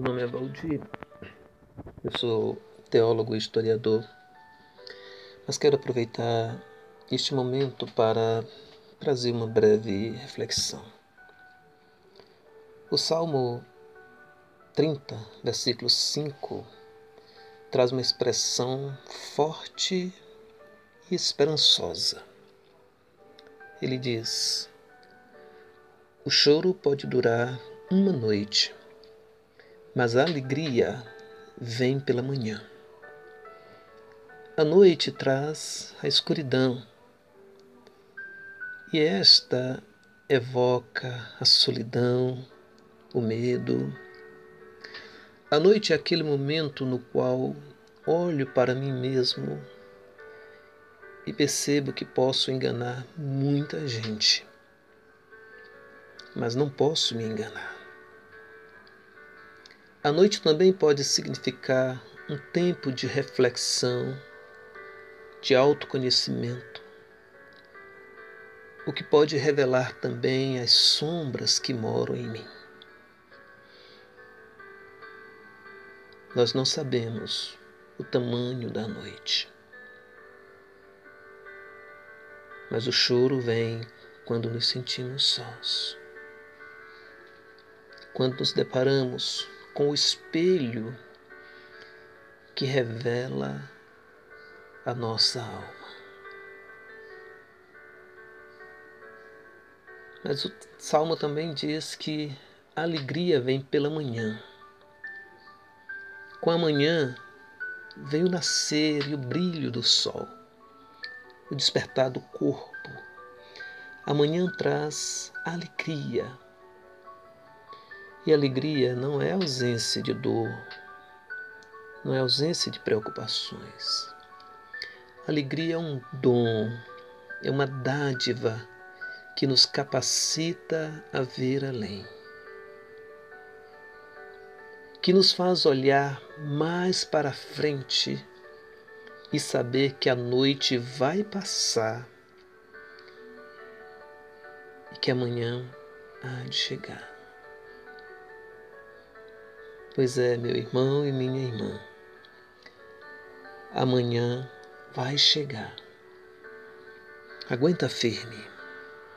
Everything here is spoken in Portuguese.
Meu nome é Valdir, eu sou teólogo e historiador, mas quero aproveitar este momento para trazer uma breve reflexão. O Salmo 30, versículo 5, traz uma expressão forte e esperançosa. Ele diz: O choro pode durar uma noite, mas a alegria vem pela manhã. A noite traz a escuridão, e esta evoca a solidão, o medo. A noite é aquele momento no qual olho para mim mesmo e percebo que posso enganar muita gente, mas não posso me enganar. A noite também pode significar um tempo de reflexão, de autoconhecimento, o que pode revelar também as sombras que moram em mim. Nós não sabemos o tamanho da noite, mas o choro vem quando nos sentimos sós, quando nos deparamos com o espelho que revela a nossa alma. Mas o salmo também diz que a alegria vem pela manhã. Com a manhã vem o nascer e o brilho do sol, o despertar do corpo. A manhã traz alegria, e alegria não é ausência de dor, não é ausência de preocupações. Alegria é um dom, é uma dádiva que nos capacita a ver além, que nos faz olhar mais para frente e saber que a noite vai passar e que amanhã há de chegar. Pois é, meu irmão e minha irmã, amanhã vai chegar. Aguenta firme.